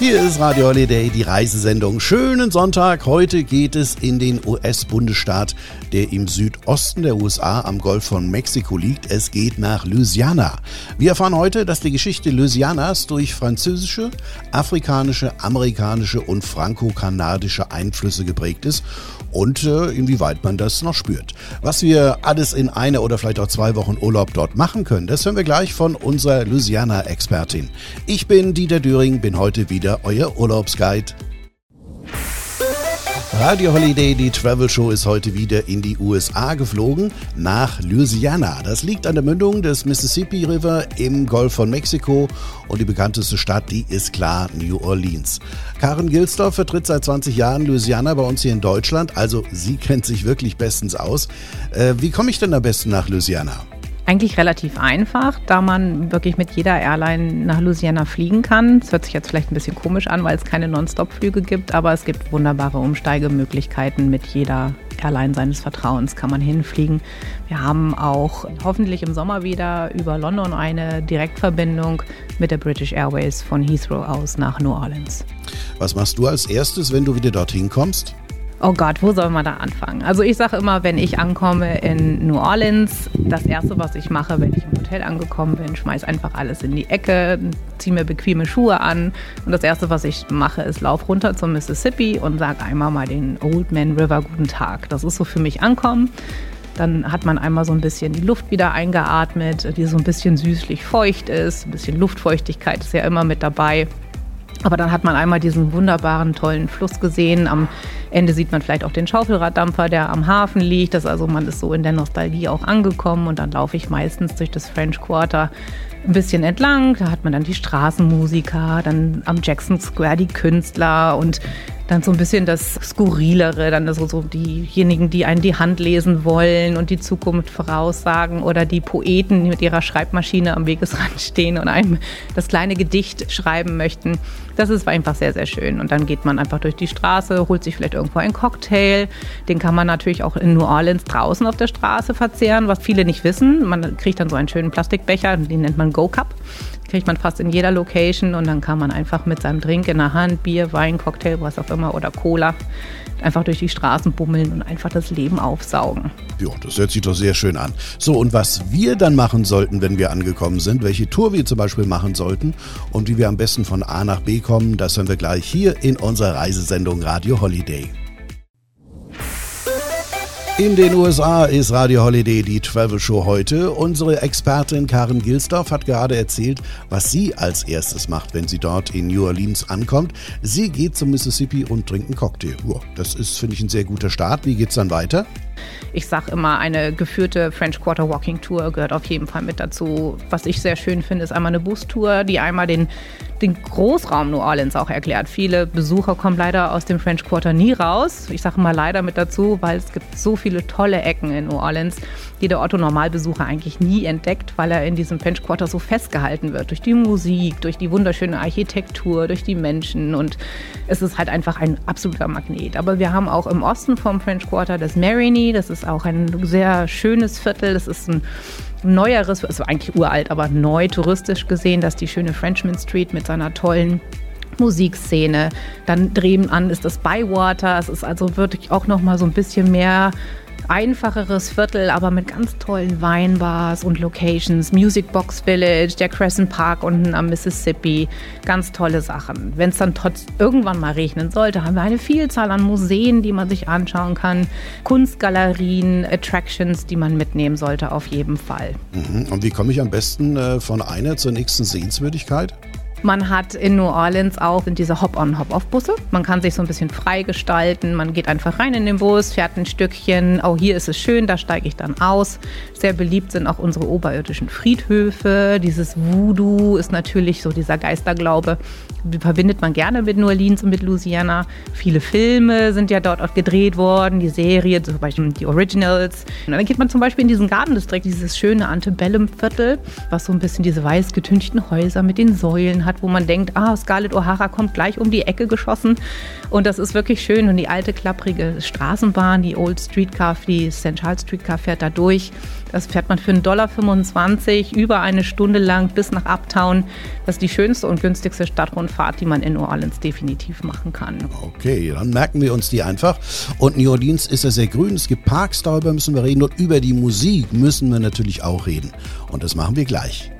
Hier ist Radio Holiday, die Reisesendung. Schönen Sonntag. Heute geht es in den US-Bundesstaat, der im Südosten der USA am Golf von Mexiko liegt. Es geht nach Louisiana. Wir erfahren heute, dass die Geschichte Louisianas durch französische, afrikanische, amerikanische und franco-kanadische Einflüsse geprägt ist und äh, inwieweit man das noch spürt. Was wir alles in einer oder vielleicht auch zwei Wochen Urlaub dort machen können, das hören wir gleich von unserer Louisiana-Expertin. Ich bin Dieter Düring, bin heute wieder wieder euer Urlaubsguide. Radio Holiday, die Travel Show, ist heute wieder in die USA geflogen, nach Louisiana. Das liegt an der Mündung des Mississippi River im Golf von Mexiko und die bekannteste Stadt, die ist klar New Orleans. Karen Gilsdorf vertritt seit 20 Jahren Louisiana bei uns hier in Deutschland, also sie kennt sich wirklich bestens aus. Äh, wie komme ich denn am besten nach Louisiana? Eigentlich relativ einfach, da man wirklich mit jeder Airline nach Louisiana fliegen kann. Es hört sich jetzt vielleicht ein bisschen komisch an, weil es keine Non-Stop-Flüge gibt, aber es gibt wunderbare Umsteigemöglichkeiten mit jeder Airline seines Vertrauens kann man hinfliegen. Wir haben auch hoffentlich im Sommer wieder über London eine Direktverbindung mit der British Airways von Heathrow aus nach New Orleans. Was machst du als erstes, wenn du wieder dorthin kommst? Oh Gott, wo soll man da anfangen? Also ich sage immer, wenn ich ankomme in New Orleans, das Erste, was ich mache, wenn ich im Hotel angekommen bin, schmeiß einfach alles in die Ecke, ziehe mir bequeme Schuhe an und das Erste, was ich mache, ist lauf runter zum Mississippi und sage einmal mal den Old Man River guten Tag. Das ist so für mich ankommen. Dann hat man einmal so ein bisschen die Luft wieder eingeatmet, die so ein bisschen süßlich feucht ist. Ein bisschen Luftfeuchtigkeit ist ja immer mit dabei. Aber dann hat man einmal diesen wunderbaren, tollen Fluss gesehen. Am Ende sieht man vielleicht auch den Schaufelraddampfer, der am Hafen liegt. Das also man ist so in der Nostalgie auch angekommen. Und dann laufe ich meistens durch das French Quarter ein bisschen entlang. Da hat man dann die Straßenmusiker, dann am Jackson Square die Künstler und dann so ein bisschen das Skurrilere, dann so, so diejenigen, die einen die Hand lesen wollen und die Zukunft voraussagen oder die Poeten, die mit ihrer Schreibmaschine am Wegesrand stehen und einem das kleine Gedicht schreiben möchten. Das ist einfach sehr, sehr schön. Und dann geht man einfach durch die Straße, holt sich vielleicht irgendwo einen Cocktail. Den kann man natürlich auch in New Orleans draußen auf der Straße verzehren, was viele nicht wissen. Man kriegt dann so einen schönen Plastikbecher, den nennt man Go Cup kriegt man fast in jeder Location und dann kann man einfach mit seinem Drink in der Hand, Bier, Wein, Cocktail, was auch immer oder Cola, einfach durch die Straßen bummeln und einfach das Leben aufsaugen. Ja, das hört sich doch sehr schön an. So, und was wir dann machen sollten, wenn wir angekommen sind, welche Tour wir zum Beispiel machen sollten und wie wir am besten von A nach B kommen, das hören wir gleich hier in unserer Reisesendung Radio Holiday. In den USA ist Radio Holiday die Travel Show heute. Unsere Expertin Karen Gilsdorf hat gerade erzählt, was sie als erstes macht, wenn sie dort in New Orleans ankommt. Sie geht zum Mississippi und trinkt einen Cocktail. das ist, finde ich, ein sehr guter Start. Wie geht's dann weiter? Ich sage immer, eine geführte French Quarter Walking Tour gehört auf jeden Fall mit dazu. Was ich sehr schön finde, ist einmal eine Bustour, die einmal den, den Großraum New Orleans auch erklärt. Viele Besucher kommen leider aus dem French Quarter nie raus. Ich sage mal leider mit dazu, weil es gibt so viele tolle Ecken in New Orleans, die der Otto-Normalbesucher eigentlich nie entdeckt, weil er in diesem French Quarter so festgehalten wird. Durch die Musik, durch die wunderschöne Architektur, durch die Menschen. Und es ist halt einfach ein absoluter Magnet. Aber wir haben auch im Osten vom French Quarter das Marigny, das ist auch ein sehr schönes Viertel. Das ist ein neueres, also eigentlich uralt, aber neu touristisch gesehen, dass die schöne Frenchman Street mit seiner tollen Musikszene. Dann drehen an ist das Bywater. Es ist also wirklich auch noch mal so ein bisschen mehr einfacheres Viertel, aber mit ganz tollen Weinbars und Locations. Music Box Village, der Crescent Park unten am Mississippi. Ganz tolle Sachen. Wenn es dann trotz irgendwann mal regnen sollte, haben wir eine Vielzahl an Museen, die man sich anschauen kann. Kunstgalerien, Attractions, die man mitnehmen sollte, auf jeden Fall. Mhm. Und wie komme ich am besten äh, von einer zur nächsten Sehenswürdigkeit? Man hat in New Orleans auch diese Hop-on, Hop-off-Busse. Man kann sich so ein bisschen frei gestalten. Man geht einfach rein in den Bus, fährt ein Stückchen. Oh, hier ist es schön, da steige ich dann aus. Sehr beliebt sind auch unsere oberirdischen Friedhöfe. Dieses Voodoo ist natürlich so dieser Geisterglaube. Verbindet man gerne mit New Orleans und mit Louisiana. Viele Filme sind ja dort auch gedreht worden. Die Serie, zum Beispiel die Originals. Und dann geht man zum Beispiel in diesen Garten District, dieses schöne Antebellum-Viertel, was so ein bisschen diese weiß getünchten Häuser mit den Säulen hat hat, wo man denkt, ah, Scarlett O'Hara kommt gleich um die Ecke geschossen. Und das ist wirklich schön. Und die alte, klapprige Straßenbahn, die Old Streetcar, die St. Charles Streetcar fährt da durch. Das fährt man für 1,25 Dollar über eine Stunde lang bis nach Uptown. Das ist die schönste und günstigste Stadtrundfahrt, die man in New Orleans definitiv machen kann. Okay, dann merken wir uns die einfach. Und New Orleans ist ja sehr grün. Es gibt Parks, darüber müssen wir reden. Und über die Musik müssen wir natürlich auch reden. Und das machen wir gleich.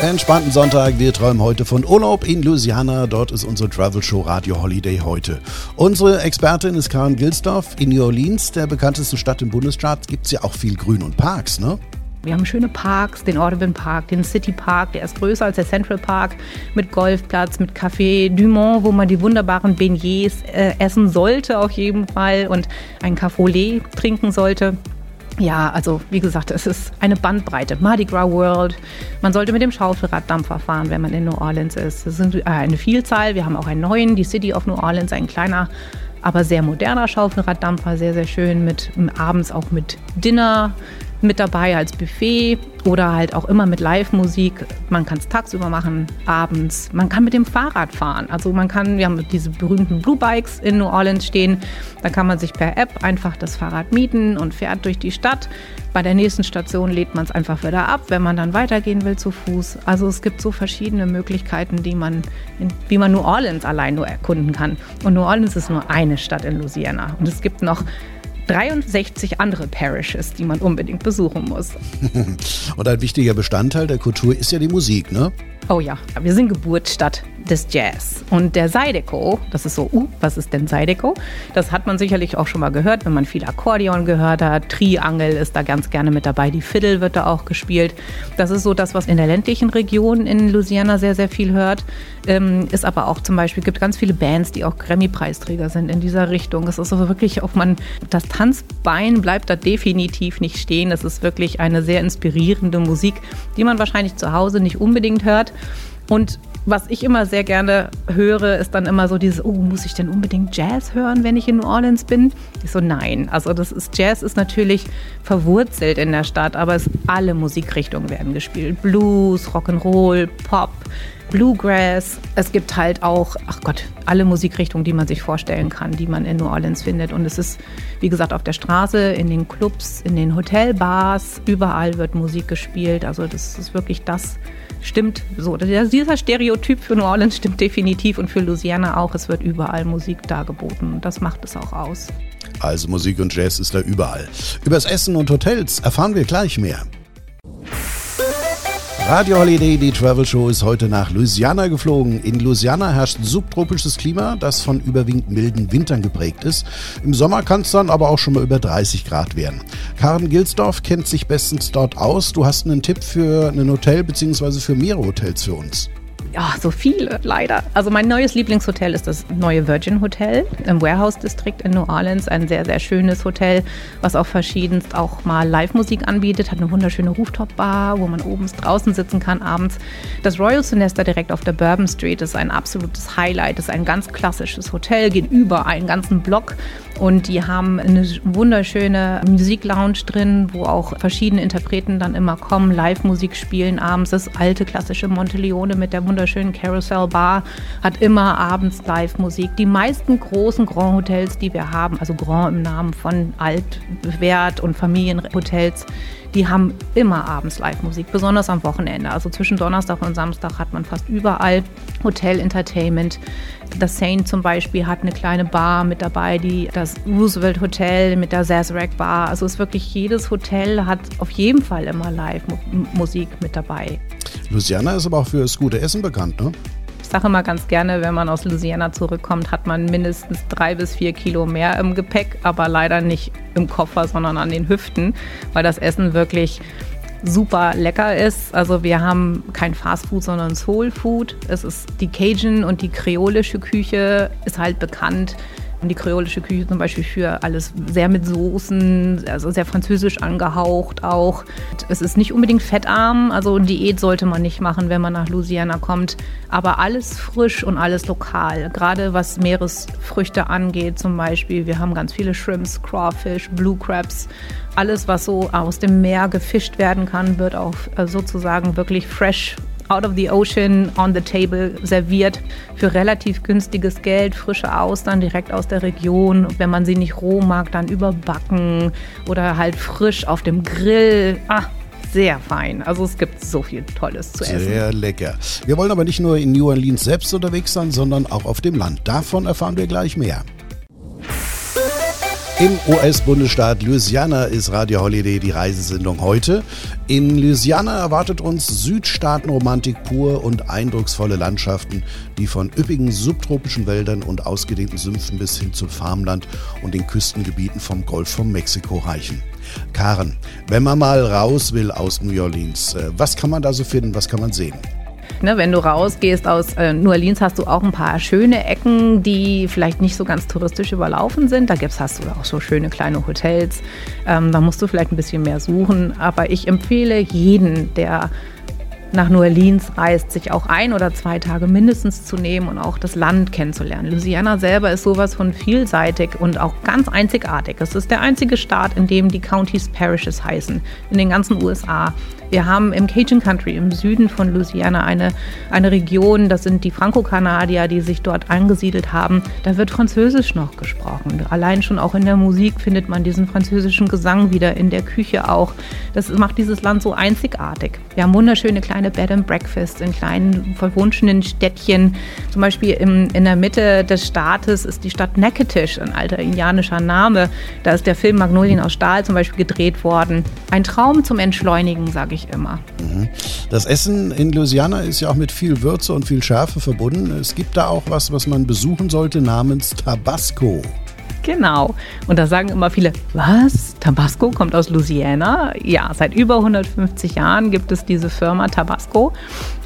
Entspannten Sonntag. Wir träumen heute von Urlaub in Louisiana. Dort ist unsere Travel Show Radio Holiday heute. Unsere Expertin ist Karen Gilsdorf. In New Orleans, der bekanntesten Stadt im Bundesstaat, gibt es ja auch viel Grün und Parks, ne? Wir haben schöne Parks, den Audubon Park, den City Park, der ist größer als der Central Park, mit Golfplatz, mit Café Dumont, wo man die wunderbaren Beignets äh, essen sollte auf jeden Fall und ein Café trinken sollte. Ja, also wie gesagt, es ist eine Bandbreite. Mardi Gras World. Man sollte mit dem Schaufelraddampfer fahren, wenn man in New Orleans ist. Es sind äh, eine Vielzahl. Wir haben auch einen neuen, die City of New Orleans, ein kleiner, aber sehr moderner Schaufelraddampfer, sehr, sehr schön mit abends auch mit Dinner mit dabei als Buffet oder halt auch immer mit Live-Musik. Man kann es tagsüber machen, abends. Man kann mit dem Fahrrad fahren. Also man kann, wir haben diese berühmten Blue Bikes in New Orleans stehen. Da kann man sich per App einfach das Fahrrad mieten und fährt durch die Stadt. Bei der nächsten Station lädt man es einfach wieder ab, wenn man dann weitergehen will zu Fuß. Also es gibt so verschiedene Möglichkeiten, die man, wie man New Orleans allein nur erkunden kann. Und New Orleans ist nur eine Stadt in Louisiana. Und es gibt noch 63 andere Parishes, die man unbedingt besuchen muss. Und ein wichtiger Bestandteil der Kultur ist ja die Musik, ne? Oh ja, wir sind Geburtsstadt des Jazz. Und der Zydeco, das ist so, uh, was ist denn Zydeco? Das hat man sicherlich auch schon mal gehört, wenn man viel Akkordeon gehört hat. Triangel ist da ganz gerne mit dabei, die Fiddle wird da auch gespielt. Das ist so das, was in der ländlichen Region in Louisiana sehr, sehr viel hört. Ähm, ist aber auch zum Beispiel, gibt ganz viele Bands, die auch Grammy-Preisträger sind in dieser Richtung. Es ist so wirklich auch man, das Tanzbein bleibt da definitiv nicht stehen. Es ist wirklich eine sehr inspirierende Musik, die man wahrscheinlich zu Hause nicht unbedingt hört. Und was ich immer sehr gerne höre, ist dann immer so dieses, oh, muss ich denn unbedingt Jazz hören, wenn ich in New Orleans bin? Ich so, nein. Also das ist, Jazz ist natürlich verwurzelt in der Stadt, aber es, alle Musikrichtungen werden gespielt. Blues, Rock'n'Roll, Pop, Bluegrass. Es gibt halt auch, ach Gott, alle Musikrichtungen, die man sich vorstellen kann, die man in New Orleans findet. Und es ist, wie gesagt, auf der Straße, in den Clubs, in den Hotelbars, überall wird Musik gespielt. Also das ist wirklich das, stimmt so. Dieser Stereotyp für New Orleans stimmt definitiv und für Louisiana auch. Es wird überall Musik dargeboten das macht es auch aus. Also Musik und Jazz ist da überall. Übers Essen und Hotels erfahren wir gleich mehr. Radio Holiday, die Travel Show, ist heute nach Louisiana geflogen. In Louisiana herrscht subtropisches Klima, das von überwiegend milden Wintern geprägt ist. Im Sommer kann es dann aber auch schon mal über 30 Grad werden. Karen Gilsdorf kennt sich bestens dort aus. Du hast einen Tipp für ein Hotel bzw. für mehrere Hotels für uns. Ja, so viele, leider. Also mein neues Lieblingshotel ist das neue Virgin Hotel im Warehouse District in New Orleans. Ein sehr, sehr schönes Hotel, was auch verschiedenst auch mal Live-Musik anbietet. Hat eine wunderschöne Rooftop-Bar, wo man oben draußen sitzen kann abends. Das Royal Sonesta direkt auf der Bourbon Street ist ein absolutes Highlight. Ist ein ganz klassisches Hotel, geht über einen ganzen Block und die haben eine wunderschöne Musiklounge drin, wo auch verschiedene Interpreten dann immer kommen, Live-Musik spielen abends. Das alte klassische Monteleone mit der wunderschönen Carousel Bar hat immer abends Live-Musik. Die meisten großen Grand Hotels, die wir haben, also Grand im Namen von Altwert und Familienhotels, die haben immer abends Live-Musik, besonders am Wochenende. Also zwischen Donnerstag und Samstag hat man fast überall Hotel-Entertainment. Das Saint zum Beispiel hat eine kleine Bar mit dabei, die das Roosevelt Hotel mit der Sazerac Bar. Also ist wirklich jedes Hotel hat auf jeden Fall immer Live-Musik mit dabei. Louisiana ist aber auch für das gute Essen bekannt, ne? Ich sage immer ganz gerne, wenn man aus Louisiana zurückkommt, hat man mindestens drei bis vier Kilo mehr im Gepäck, aber leider nicht im Koffer, sondern an den Hüften, weil das Essen wirklich super lecker ist. Also wir haben kein Fast Food, sondern Soul Food. Es ist die Cajun und die kreolische Küche ist halt bekannt die kreolische Küche zum Beispiel für alles sehr mit Soßen, also sehr französisch angehaucht auch. Es ist nicht unbedingt fettarm, also Diät sollte man nicht machen, wenn man nach Louisiana kommt. Aber alles frisch und alles lokal. Gerade was Meeresfrüchte angeht zum Beispiel. Wir haben ganz viele Shrimps, Crawfish, Blue Crabs. Alles, was so aus dem Meer gefischt werden kann, wird auch äh, sozusagen wirklich fresh out of the ocean, on the table serviert für relativ günstiges Geld, frische Austern direkt aus der Region. Wenn man sie nicht roh mag, dann überbacken oder halt frisch auf dem Grill. Ah, sehr fein. Also es gibt so viel Tolles zu essen. Sehr lecker. Wir wollen aber nicht nur in New Orleans selbst unterwegs sein, sondern auch auf dem Land. Davon erfahren wir gleich mehr. Im US-Bundesstaat Louisiana ist Radio Holiday die Reisesendung heute. In Louisiana erwartet uns Südstaatenromantik pur und eindrucksvolle Landschaften, die von üppigen subtropischen Wäldern und ausgedehnten Sümpfen bis hin zum Farmland und den Küstengebieten vom Golf von Mexiko reichen. Karen, wenn man mal raus will aus New Orleans, äh, was kann man da so finden, was kann man sehen? Ne, wenn du rausgehst aus äh, New Orleans, hast du auch ein paar schöne Ecken, die vielleicht nicht so ganz touristisch überlaufen sind. Da gibt's, hast du auch so schöne kleine Hotels. Ähm, da musst du vielleicht ein bisschen mehr suchen. Aber ich empfehle jeden, der nach New Orleans reist, sich auch ein oder zwei Tage mindestens zu nehmen und auch das Land kennenzulernen. Louisiana selber ist sowas von vielseitig und auch ganz einzigartig. Es ist der einzige Staat, in dem die Counties Parishes heißen, in den ganzen USA. Wir haben im Cajun Country im Süden von Louisiana eine, eine Region, das sind die Franco-Kanadier, die sich dort angesiedelt haben. Da wird Französisch noch gesprochen. Allein schon auch in der Musik findet man diesen französischen Gesang wieder, in der Küche auch. Das macht dieses Land so einzigartig. Wir haben wunderschöne kleine Bed and Breakfast in kleinen verwunschenen Städtchen. Zum Beispiel im, in der Mitte des Staates ist die Stadt Natchitoches, ein alter indianischer Name. Da ist der Film Magnolien aus Stahl zum Beispiel gedreht worden. Ein Traum zum Entschleunigen, sage ich ich immer. Mhm. Das Essen in Louisiana ist ja auch mit viel Würze und viel Schärfe verbunden. Es gibt da auch was, was man besuchen sollte, namens Tabasco. Genau. Und da sagen immer viele, was? Tabasco kommt aus Louisiana? Ja, seit über 150 Jahren gibt es diese Firma Tabasco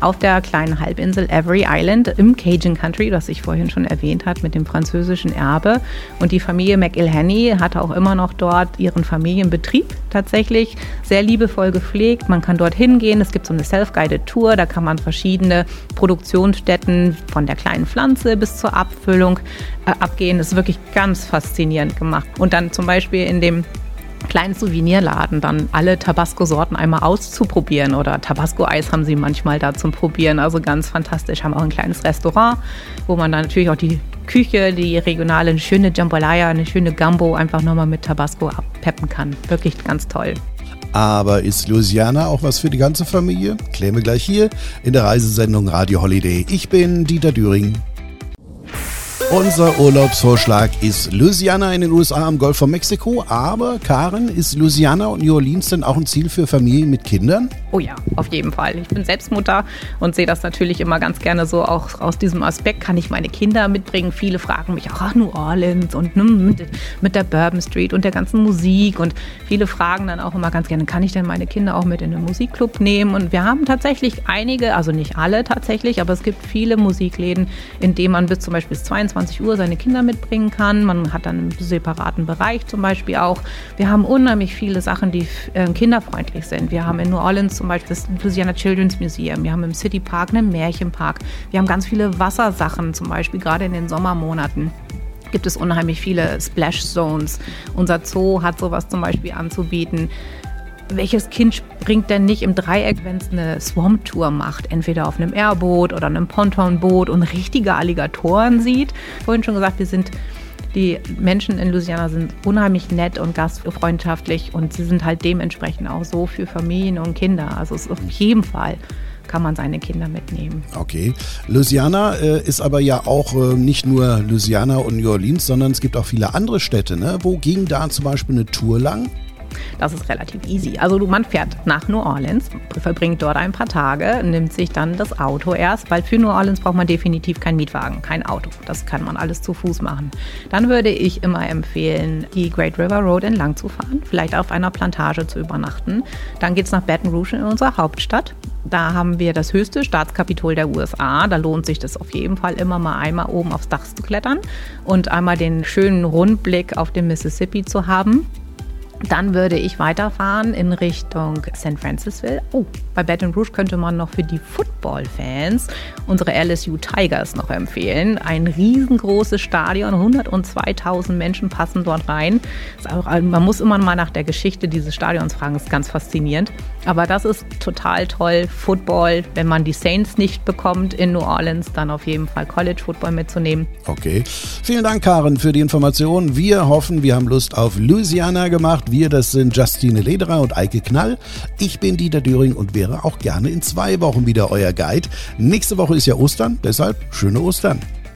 auf der kleinen Halbinsel Every Island im Cajun Country, das ich vorhin schon erwähnt habe, mit dem französischen Erbe. Und die Familie McIlhenny hat auch immer noch dort ihren Familienbetrieb tatsächlich sehr liebevoll gepflegt. Man kann dort hingehen. Es gibt so eine Self-Guided Tour. Da kann man verschiedene Produktionsstätten von der kleinen Pflanze bis zur Abfüllung abgehen. Das ist wirklich ganz faszinierend gemacht. Und dann zum Beispiel in dem kleinen Souvenirladen dann alle Tabasco-Sorten einmal auszuprobieren oder Tabasco-Eis haben sie manchmal da zum Probieren. Also ganz fantastisch. Haben auch ein kleines Restaurant, wo man dann natürlich auch die Küche, die regionale, eine schöne Jambalaya, eine schöne Gambo einfach nochmal mit Tabasco abpeppen kann. Wirklich ganz toll. Aber ist Louisiana auch was für die ganze Familie? Klären wir gleich hier in der Reisesendung Radio Holiday. Ich bin Dieter Düring. Unser Urlaubsvorschlag ist Louisiana in den USA am Golf von Mexiko. Aber Karen, ist Louisiana und New Orleans denn auch ein Ziel für Familien mit Kindern? Oh ja, auf jeden Fall. Ich bin selbst Mutter und sehe das natürlich immer ganz gerne so auch aus diesem Aspekt. Kann ich meine Kinder mitbringen? Viele fragen mich auch, ach, New Orleans und mit, mit der Bourbon Street und der ganzen Musik. Und viele fragen dann auch immer ganz gerne, kann ich denn meine Kinder auch mit in den Musikclub nehmen? Und wir haben tatsächlich einige, also nicht alle tatsächlich, aber es gibt viele Musikläden, in denen man bis zum Beispiel bis 22 20 Uhr seine Kinder mitbringen kann. Man hat dann einen separaten Bereich zum Beispiel auch. Wir haben unheimlich viele Sachen, die äh, kinderfreundlich sind. Wir haben in New Orleans zum Beispiel das Louisiana Children's Museum. Wir haben im City Park einen Märchenpark. Wir haben ganz viele Wassersachen, zum Beispiel gerade in den Sommermonaten gibt es unheimlich viele Splash Zones. Unser Zoo hat sowas zum Beispiel anzubieten welches Kind springt denn nicht im Dreieck, wenn es eine Swamp-Tour macht? Entweder auf einem Airboot oder einem Pontonboot und richtige Alligatoren sieht. Vorhin schon gesagt, wir sind die Menschen in Louisiana sind unheimlich nett und gastfreundschaftlich und sie sind halt dementsprechend auch so für Familien und Kinder. Also es ist auf jeden Fall kann man seine Kinder mitnehmen. Okay. Louisiana äh, ist aber ja auch äh, nicht nur Louisiana und New Orleans, sondern es gibt auch viele andere Städte. Ne? Wo ging da zum Beispiel eine Tour lang? Das ist relativ easy. Also man fährt nach New Orleans, verbringt dort ein paar Tage, nimmt sich dann das Auto erst, weil für New Orleans braucht man definitiv keinen Mietwagen, kein Auto. Das kann man alles zu Fuß machen. Dann würde ich immer empfehlen, die Great River Road entlang zu fahren, vielleicht auf einer Plantage zu übernachten. Dann geht es nach Baton Rouge in unsere Hauptstadt. Da haben wir das höchste Staatskapitol der USA. Da lohnt sich das auf jeden Fall immer mal einmal oben aufs Dach zu klettern und einmal den schönen Rundblick auf den Mississippi zu haben. Dann würde ich weiterfahren in Richtung St. Francisville. Oh, bei Baton Rouge könnte man noch für die Football-Fans unsere LSU Tigers noch empfehlen. Ein riesengroßes Stadion, 102.000 Menschen passen dort rein. Auch, man muss immer mal nach der Geschichte dieses Stadions fragen, ist ganz faszinierend. Aber das ist total toll. Football, wenn man die Saints nicht bekommt in New Orleans, dann auf jeden Fall College Football mitzunehmen. Okay. Vielen Dank, Karen, für die Informationen. Wir hoffen, wir haben Lust auf Louisiana gemacht. Wir, das sind Justine Lederer und Eike Knall. Ich bin Dieter Düring und wäre auch gerne in zwei Wochen wieder euer Guide. Nächste Woche ist ja Ostern, deshalb schöne Ostern.